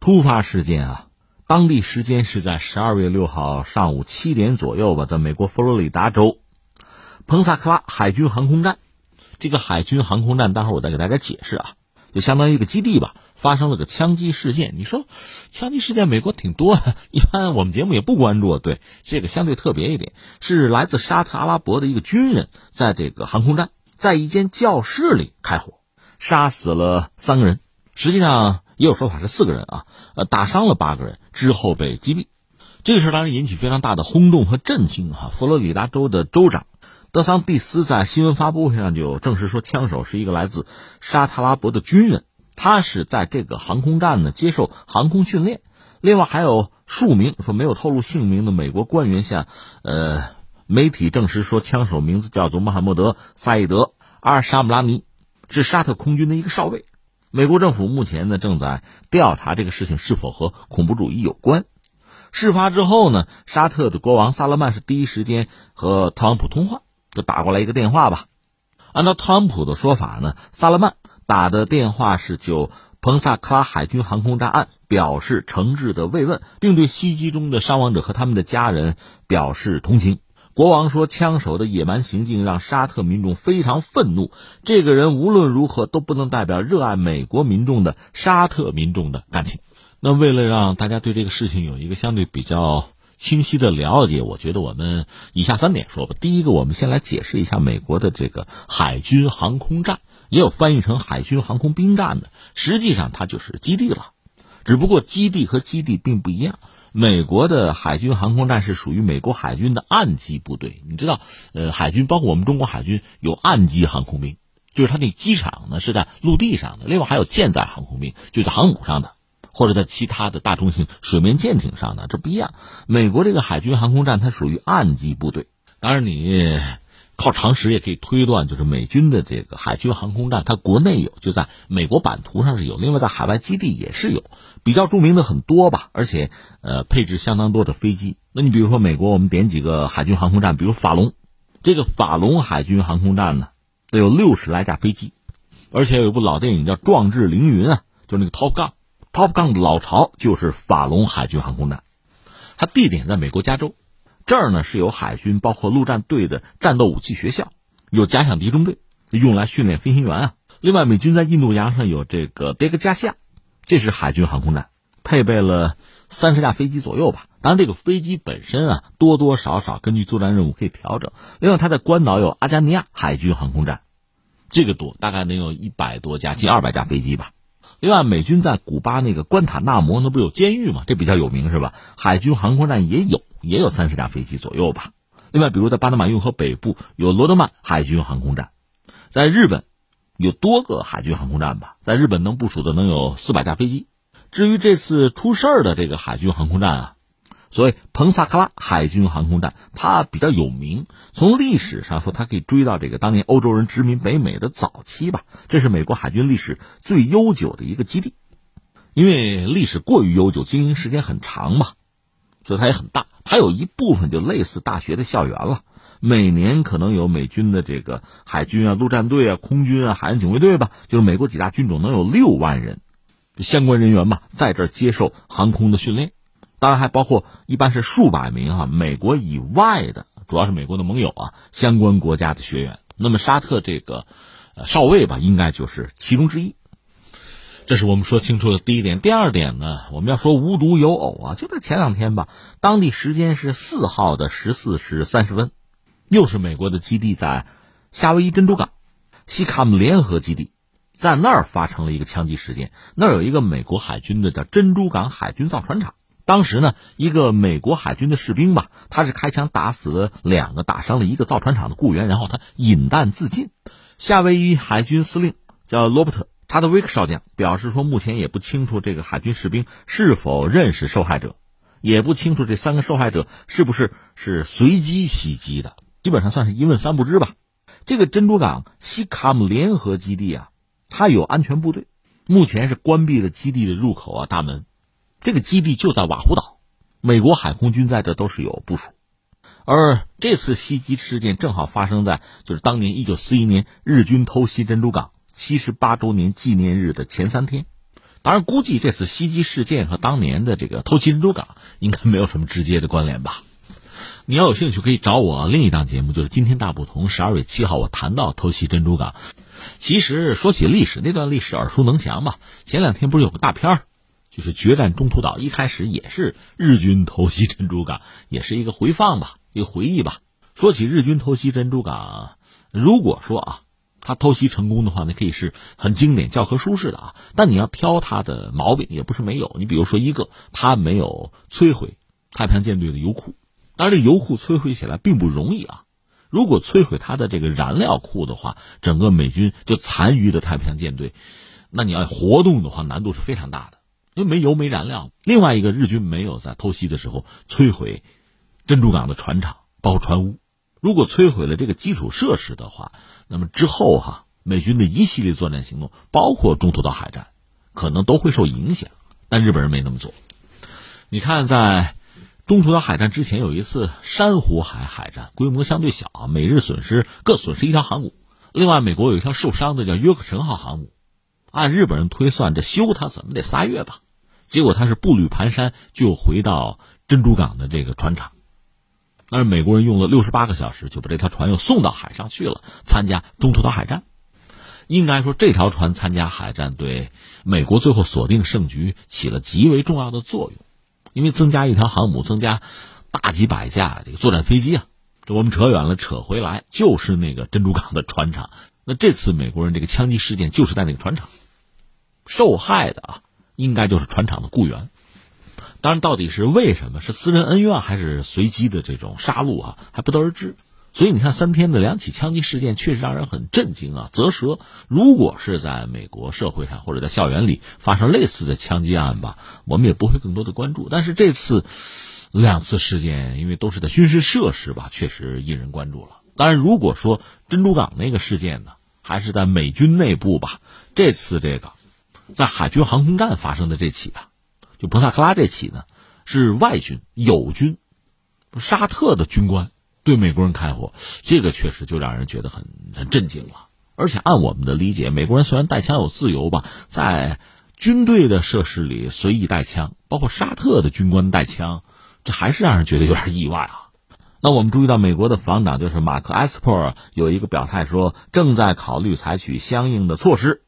突发事件啊，当地时间是在十二月六号上午七点左右吧，在美国佛罗里达州彭萨克拉海军航空站，这个海军航空站，待会儿我再给大家解释啊，就相当于一个基地吧，发生了个枪击事件。你说，枪击事件美国挺多的，一般我们节目也不关注。对，这个相对特别一点，是来自沙特阿拉伯的一个军人，在这个航空站，在一间教室里开火，杀死了三个人。实际上也有说法是四个人啊，呃，打伤了八个人之后被击毙。这个事当然引起非常大的轰动和震惊哈。佛罗里达州的州长德桑蒂斯在新闻发布会上就证实说，枪手是一个来自沙特阿拉伯的军人，他是在这个航空站呢接受航空训练。另外还有数名说没有透露姓名的美国官员向呃媒体证实说，枪手名字叫做穆罕默德·萨义德·阿尔沙姆拉尼，是沙特空军的一个少尉。美国政府目前呢正在调查这个事情是否和恐怖主义有关。事发之后呢，沙特的国王萨勒曼是第一时间和特朗普通话，就打过来一个电话吧。按照特朗普的说法呢，萨勒曼打的电话是就彭萨克拉海军航空站案表示诚挚的慰问，并对袭击中的伤亡者和他们的家人表示同情。国王说：“枪手的野蛮行径让沙特民众非常愤怒。这个人无论如何都不能代表热爱美国民众的沙特民众的感情。”那为了让大家对这个事情有一个相对比较清晰的了解，我觉得我们以下三点说吧。第一个，我们先来解释一下美国的这个海军航空站，也有翻译成海军航空兵站的，实际上它就是基地了，只不过基地和基地并不一样。美国的海军航空站是属于美国海军的岸基部队，你知道，呃，海军包括我们中国海军有岸基航空兵，就是它那机场呢是在陆地上的，另外还有舰载航空兵，就在航母上的，或者在其他的大中型水面舰艇上的，这不一样。美国这个海军航空站它属于岸基部队，当然你。靠常识也可以推断，就是美军的这个海军航空站，它国内有，就在美国版图上是有，另外在海外基地也是有，比较著名的很多吧，而且呃配置相当多的飞机。那你比如说美国，我们点几个海军航空站，比如法龙，这个法龙海军航空站呢，得有六十来架飞机，而且有一部老电影叫《壮志凌云》啊，就是那个 Top Gun，Top Gun 的老巢就是法龙海军航空站，它地点在美国加州。这儿呢是有海军，包括陆战队的战斗武器学校，有假想敌中队，用来训练飞行员啊。另外，美军在印度洋上有这个迭戈加西亚，这是海军航空站，配备了三十架飞机左右吧。当然，这个飞机本身啊，多多少少根据作战任务可以调整。另外，它在关岛有阿加尼亚海军航空站，这个多，大概能有一百多架，近二百架飞机吧。另外，美军在古巴那个关塔那摩那不有监狱吗？这比较有名是吧？海军航空站也有。也有三十架飞机左右吧。另外，比如在巴拿马运河北部有罗德曼海军航空站，在日本有多个海军航空站吧。在日本能部署的能有四百架飞机。至于这次出事儿的这个海军航空站啊，所谓彭萨克拉海军航空站，它比较有名。从历史上说，它可以追到这个当年欧洲人殖民北美的早期吧。这是美国海军历史最悠久的一个基地，因为历史过于悠久，经营时间很长嘛。所以它也很大，它有一部分就类似大学的校园了。每年可能有美军的这个海军啊、陆战队啊、空军啊、海岸警卫队吧，就是美国几大军种能有六万人，相关人员吧，在这接受航空的训练。当然还包括一般是数百名啊，美国以外的，主要是美国的盟友啊，相关国家的学员。那么沙特这个少尉吧，应该就是其中之一。这是我们说清楚的第一点。第二点呢，我们要说无独有偶啊，就在前两天吧，当地时间是四号的十四时三十分，又是美国的基地在夏威夷珍珠港西卡姆联合基地，在那儿发生了一个枪击事件。那儿有一个美国海军的叫珍珠港海军造船厂，当时呢，一个美国海军的士兵吧，他是开枪打死了两个，打伤了一个造船厂的雇员，然后他引弹自尽。夏威夷海军司令叫罗伯特。查德威克少将表示说，目前也不清楚这个海军士兵是否认识受害者，也不清楚这三个受害者是不是是随机袭击的，基本上算是一问三不知吧。这个珍珠港西卡姆联合基地啊，它有安全部队，目前是关闭了基地的入口啊大门。这个基地就在瓦胡岛，美国海空军在这都是有部署，而这次袭击事件正好发生在就是当年一九四一年日军偷袭珍珠港。七十八周年纪念日的前三天，当然，估计这次袭击事件和当年的这个偷袭珍珠港应该没有什么直接的关联吧。你要有兴趣，可以找我另一档节目，就是《今天大不同》。十二月七号，我谈到偷袭珍珠港。其实说起历史，那段历史耳熟能详嘛。前两天不是有个大片儿，就是《决战中途岛》，一开始也是日军偷袭珍珠港，也是一个回放吧，一个回忆吧。说起日军偷袭珍珠港，如果说啊，他偷袭成功的话，那可以是很经典教科书式的啊。但你要挑他的毛病，也不是没有。你比如说一个，他没有摧毁太平洋舰队的油库。当然，这油库摧毁起来并不容易啊！如果摧毁它的这个燃料库的话，整个美军就残余的太平洋舰队，那你要活动的话，难度是非常大的，因为没油没燃料。另外一个，日军没有在偷袭的时候摧毁珍珠港的船厂，包括船坞。如果摧毁了这个基础设施的话，那么之后哈，美军的一系列作战行动，包括中途岛海战，可能都会受影响。但日本人没那么做。你看在。中途岛海战之前有一次珊瑚海海战，规模相对小，美日损失各损失一条航母。另外，美国有一条受伤的叫约克城号航母，按日本人推算，这修它怎么得仨月吧？结果他是步履蹒跚就回到珍珠港的这个船厂，但是美国人用了六十八个小时就把这条船又送到海上去了，参加中途岛海战。应该说，这条船参加海战对美国最后锁定胜局起了极为重要的作用。因为增加一条航母，增加大几百架这个作战飞机啊，这我们扯远了，扯回来就是那个珍珠港的船厂。那这次美国人这个枪击事件就是在那个船厂，受害的啊，应该就是船厂的雇员。当然，到底是为什么，是私人恩怨还是随机的这种杀戮啊，还不得而知。所以你看，三天的两起枪击事件确实让人很震惊啊！啧舌。如果是在美国社会上或者在校园里发生类似的枪击案吧，我们也不会更多的关注。但是这次两次事件，因为都是在军事设施吧，确实引人关注了。当然，如果说珍珠港那个事件呢，还是在美军内部吧，这次这个在海军航空站发生的这起啊，就彭萨克拉这起呢，是外军友军沙特的军官。对美国人开火，这个确实就让人觉得很很震惊了。而且按我们的理解，美国人虽然带枪有自由吧，在军队的设施里随意带枪，包括沙特的军官带枪，这还是让人觉得有点意外啊。那我们注意到，美国的防长就是马克·埃斯珀有一个表态说，正在考虑采取相应的措施，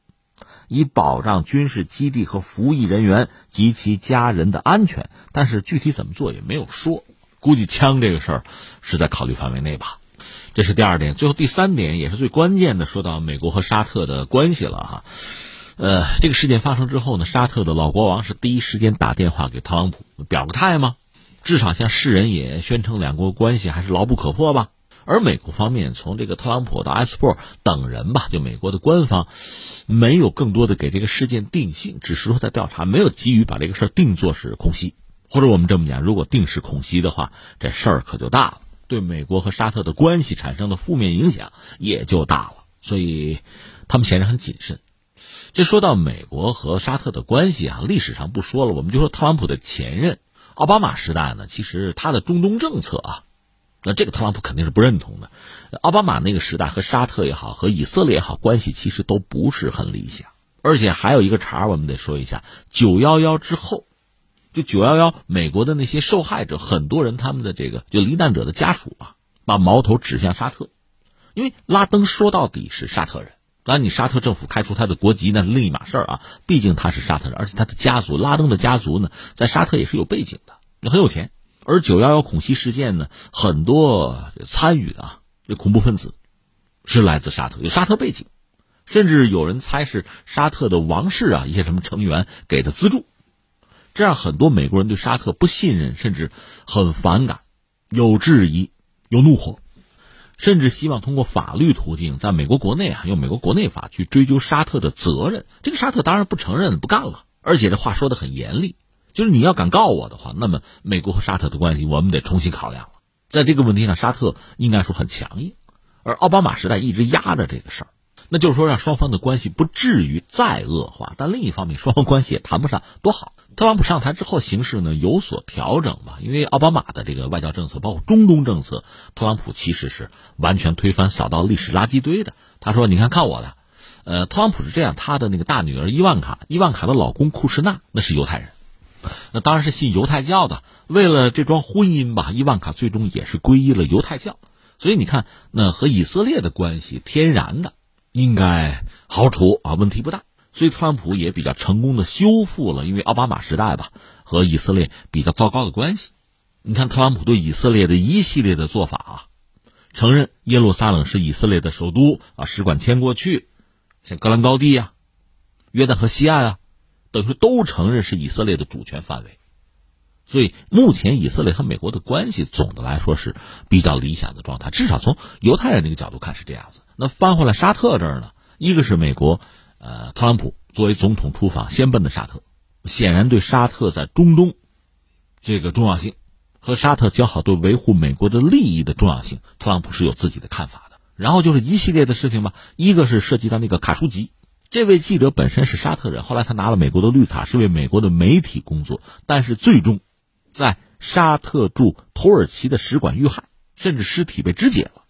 以保障军事基地和服役人员及其家人的安全。但是具体怎么做也没有说。估计枪这个事儿是在考虑范围内吧，这是第二点。最后第三点也是最关键的，说到美国和沙特的关系了哈。呃，这个事件发生之后呢，沙特的老国王是第一时间打电话给特朗普表个态吗？至少向世人也宣称两国关系还是牢不可破吧。而美国方面从这个特朗普到埃斯珀等人吧，就美国的官方没有更多的给这个事件定性，只是说在调查，没有急于把这个事儿定作是空袭。或者我们这么讲，如果定是恐袭的话，这事儿可就大了，对美国和沙特的关系产生的负面影响也就大了。所以，他们显然很谨慎。这说到美国和沙特的关系啊，历史上不说了，我们就说特朗普的前任奥巴马时代呢，其实他的中东政策啊，那这个特朗普肯定是不认同的。奥巴马那个时代和沙特也好，和以色列也好，关系其实都不是很理想。而且还有一个茬，我们得说一下：九幺幺之后。就九幺幺，美国的那些受害者，很多人他们的这个就罹难者的家属啊，把矛头指向沙特，因为拉登说到底是沙特人。当然，你沙特政府开除他的国籍那是另一码事儿啊，毕竟他是沙特人，而且他的家族拉登的家族呢，在沙特也是有背景的，也很有钱。而九幺幺恐袭事件呢，很多参与的啊，这恐怖分子是来自沙特，有沙特背景，甚至有人猜是沙特的王室啊，一些什么成员给的资助。这让很多美国人对沙特不信任，甚至很反感，有质疑，有怒火，甚至希望通过法律途径，在美国国内啊，用美国国内法去追究沙特的责任。这个沙特当然不承认，不干了。而且这话说的很严厉，就是你要敢告我的话，那么美国和沙特的关系我们得重新考量了。在这个问题上，沙特应该说很强硬，而奥巴马时代一直压着这个事儿，那就是说让双方的关系不至于再恶化。但另一方面，双方关系也谈不上多好。特朗普上台之后，形势呢有所调整吧？因为奥巴马的这个外交政策，包括中东政策，特朗普其实是完全推翻，扫到历史垃圾堆的。他说：“你看看我的，呃，特朗普是这样，他的那个大女儿伊万卡，伊万卡的老公库什纳那是犹太人，那当然是信犹太教的。为了这桩婚姻吧，伊万卡最终也是皈依了犹太教。所以你看，那和以色列的关系天然的应该好处啊，问题不大。所以特朗普也比较成功的修复了，因为奥巴马时代吧和以色列比较糟糕的关系。你看特朗普对以色列的一系列的做法啊，承认耶路撒冷是以色列的首都啊，使馆迁过去，像格兰高地啊、约旦河西岸啊，等于都承认是以色列的主权范围。所以目前以色列和美国的关系总的来说是比较理想的状态，至少从犹太人那个角度看是这样子。那翻回来沙特这儿呢，一个是美国，呃，特朗普作为总统出访先奔的沙特，显然对沙特在中东这个重要性和沙特交好对维护美国的利益的重要性，特朗普是有自己的看法的。然后就是一系列的事情吧，一个是涉及到那个卡舒吉，这位记者本身是沙特人，后来他拿了美国的绿卡，是为美国的媒体工作，但是最终。在沙特驻土耳其的使馆遇害，甚至尸体被肢解了。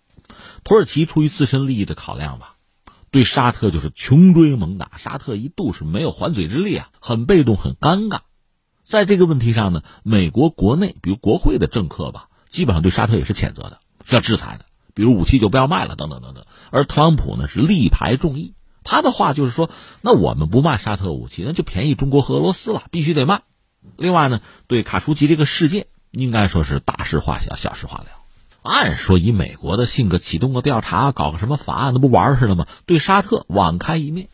土耳其出于自身利益的考量吧，对沙特就是穷追猛打。沙特一度是没有还嘴之力啊，很被动，很尴尬。在这个问题上呢，美国国内比如国会的政客吧，基本上对沙特也是谴责的，是要制裁的，比如武器就不要卖了，等等等等。而特朗普呢是力排众议，他的话就是说，那我们不卖沙特武器，那就便宜中国和俄罗斯了，必须得卖。另外呢，对卡舒吉这个事件，应该说是大事化小，小事化了。按说以美国的性格，启动个调查，搞个什么法案，那不玩似的吗？对沙特网开一面，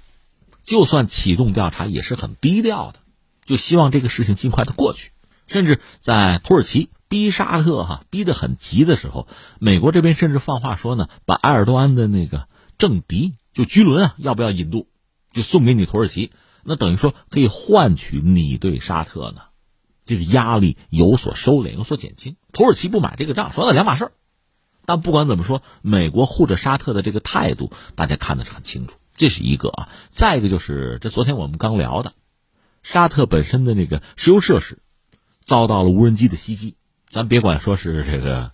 就算启动调查，也是很低调的，就希望这个事情尽快的过去。甚至在土耳其逼沙特哈逼得很急的时候，美国这边甚至放话说呢，把埃尔多安的那个政敌就居伦啊，要不要引渡，就送给你土耳其。那等于说可以换取你对沙特呢，这个压力有所收敛，有所减轻。土耳其不买这个账，说那两码事儿。但不管怎么说，美国护着沙特的这个态度，大家看的是很清楚。这是一个啊，再一个就是这昨天我们刚聊的，沙特本身的那个石油设施遭到了无人机的袭击。咱别管说是这个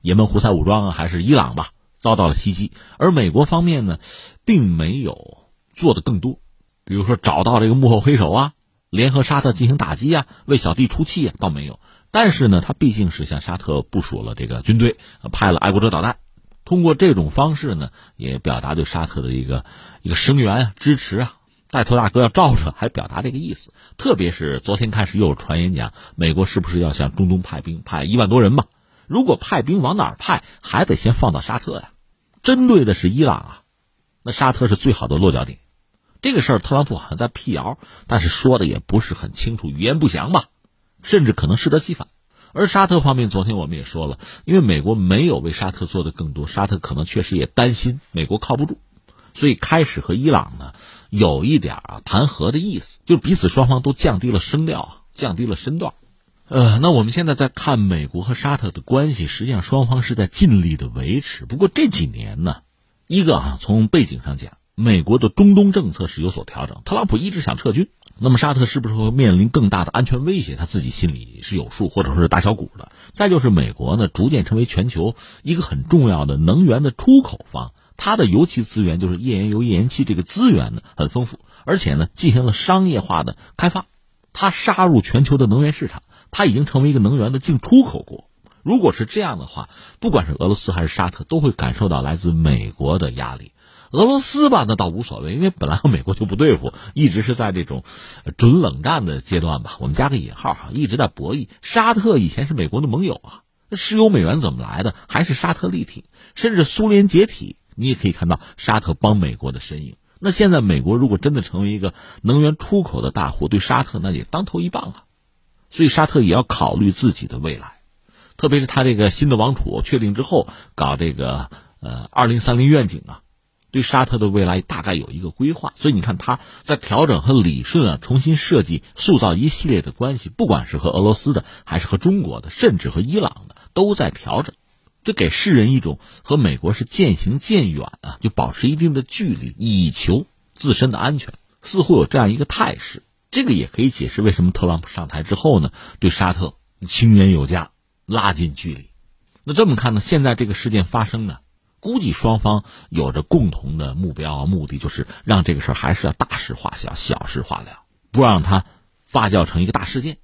也门胡塞武装啊，还是伊朗吧，遭到了袭击。而美国方面呢，并没有做的更多。比如说找到这个幕后黑手啊，联合沙特进行打击啊，为小弟出气啊，倒没有。但是呢，他毕竟是向沙特部署了这个军队，派了爱国者导弹，通过这种方式呢，也表达对沙特的一个一个声援啊、支持啊。带头大哥要罩着，还表达这个意思。特别是昨天开始又有传言讲，美国是不是要向中东派兵，派一万多人吧？如果派兵往哪儿派，还得先放到沙特呀。针对的是伊朗啊，那沙特是最好的落脚点。这个事儿，特朗普好像在辟谣，但是说的也不是很清楚，语言不详吧，甚至可能适得其反。而沙特方面，昨天我们也说了，因为美国没有为沙特做的更多，沙特可能确实也担心美国靠不住，所以开始和伊朗呢有一点啊谈和的意思，就是彼此双方都降低了声调，降低了身段。呃，那我们现在在看美国和沙特的关系，实际上双方是在尽力的维持。不过这几年呢，一个啊从背景上讲。美国的中东政策是有所调整，特朗普一直想撤军，那么沙特是不是会面临更大的安全威胁？他自己心里是有数，或者说是打小鼓的。再就是美国呢，逐渐成为全球一个很重要的能源的出口方，它的油气资源就是页岩油、页岩气这个资源呢很丰富，而且呢进行了商业化的开发，它杀入全球的能源市场，它已经成为一个能源的进出口国。如果是这样的话，不管是俄罗斯还是沙特，都会感受到来自美国的压力。俄罗斯吧，那倒无所谓，因为本来和美国就不对付，一直是在这种准冷战的阶段吧。我们加个引号哈，一直在博弈。沙特以前是美国的盟友啊，石油美元怎么来的？还是沙特力挺，甚至苏联解体，你也可以看到沙特帮美国的身影。那现在美国如果真的成为一个能源出口的大户，对沙特那也当头一棒啊。所以沙特也要考虑自己的未来，特别是他这个新的王储确定之后，搞这个呃二零三零愿景啊。对沙特的未来大概有一个规划，所以你看他在调整和理顺啊，重新设计、塑造一系列的关系，不管是和俄罗斯的，还是和中国的，甚至和伊朗的，都在调整，这给世人一种和美国是渐行渐远啊，就保持一定的距离，以求自身的安全，似乎有这样一个态势。这个也可以解释为什么特朗普上台之后呢，对沙特情缘有加，拉近距离。那这么看呢，现在这个事件发生呢？估计双方有着共同的目标啊，目的就是让这个事儿还是要大事化小，小事化了，不让它发酵成一个大事件，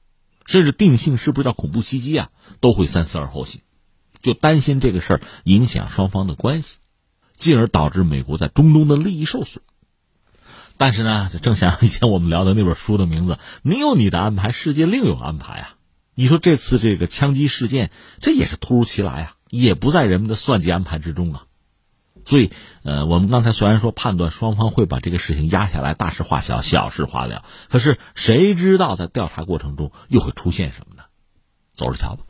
甚至定性是不是叫恐怖袭击啊，都会三思而后行，就担心这个事儿影响双方的关系，进而导致美国在中东的利益受损。但是呢，就正像以前我们聊的那本书的名字，你有你的安排，世界另有安排啊。你说这次这个枪击事件，这也是突如其来啊，也不在人们的算计安排之中啊。所以，呃，我们刚才虽然说判断双方会把这个事情压下来，大事化小，小事化了，可是谁知道在调查过程中又会出现什么呢？走着瞧吧。